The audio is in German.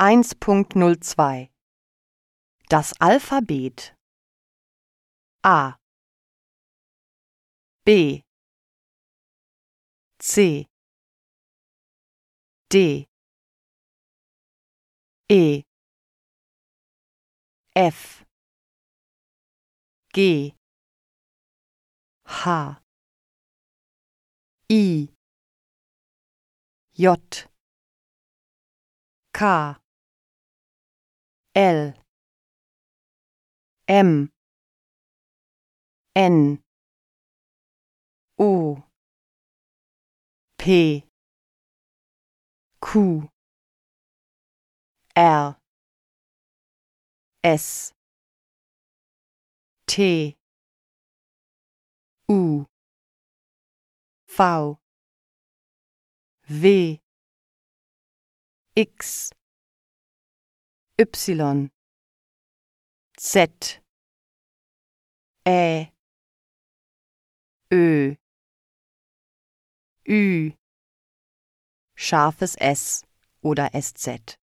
1.02 Das Alphabet. A. B. C. D. E. F. G. H. I. J. K L. M. N. O. P. Q. R. S. T. U. V. W X Y Z. Ä. Ö. Ü. Scharfes S oder SZ